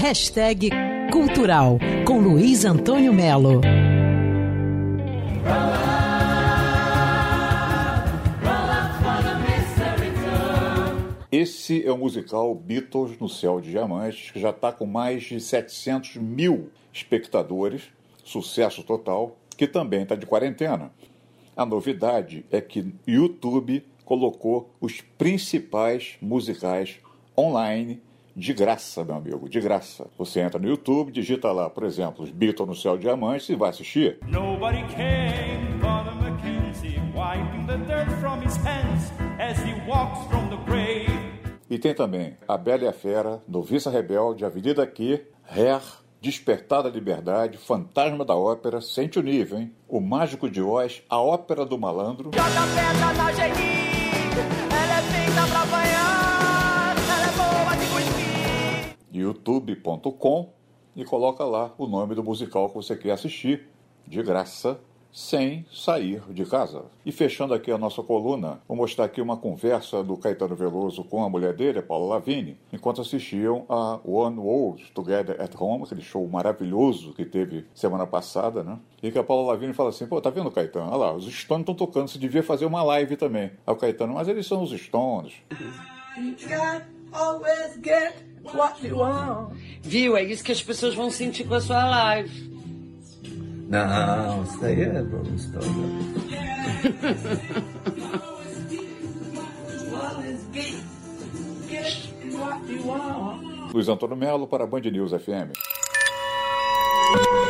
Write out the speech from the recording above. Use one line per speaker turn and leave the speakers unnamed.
Hashtag Cultural com Luiz Antônio Melo.
Esse é o musical Beatles no Céu de Diamantes, que já está com mais de 700 mil espectadores, sucesso total, que também está de quarentena. A novidade é que YouTube colocou os principais musicais online de graça, meu amigo, de graça. Você entra no YouTube, digita lá, por exemplo, os Beatles no Céu de Diamantes e vai assistir.
Nobody came, Father Mackenzie, wiping the dirt from his hands as he walks from the grave.
E tem também A Bela e a Fera, Noviça Rebelde, Avenida Aqui, Hair, Despertar da Liberdade, Fantasma da Ópera, sente o nível, hein? O Mágico de Oz, A Ópera do Malandro.
Joga pedra na ela é feita pra apanhar,
youtube.com e coloca lá o nome do musical que você quer assistir, de graça, sem sair de casa. E fechando aqui a nossa coluna, vou mostrar aqui uma conversa do Caetano Veloso com a mulher dele, a Paula Lavigne, enquanto assistiam a One World Together at Home, aquele show maravilhoso que teve semana passada, né? E que a Paula Lavigne fala assim, pô, tá vendo, Caetano? Olha lá, os Stones estão tocando, você devia fazer uma live também. Aí o Caetano, mas eles são os Stones.
Always get what you want.
Viu? É isso que as pessoas vão sentir com a sua live.
Não, isso daí é Rolling Stone.
Always get, get what you want.
Luiz Antônio Melo para a Band News FM.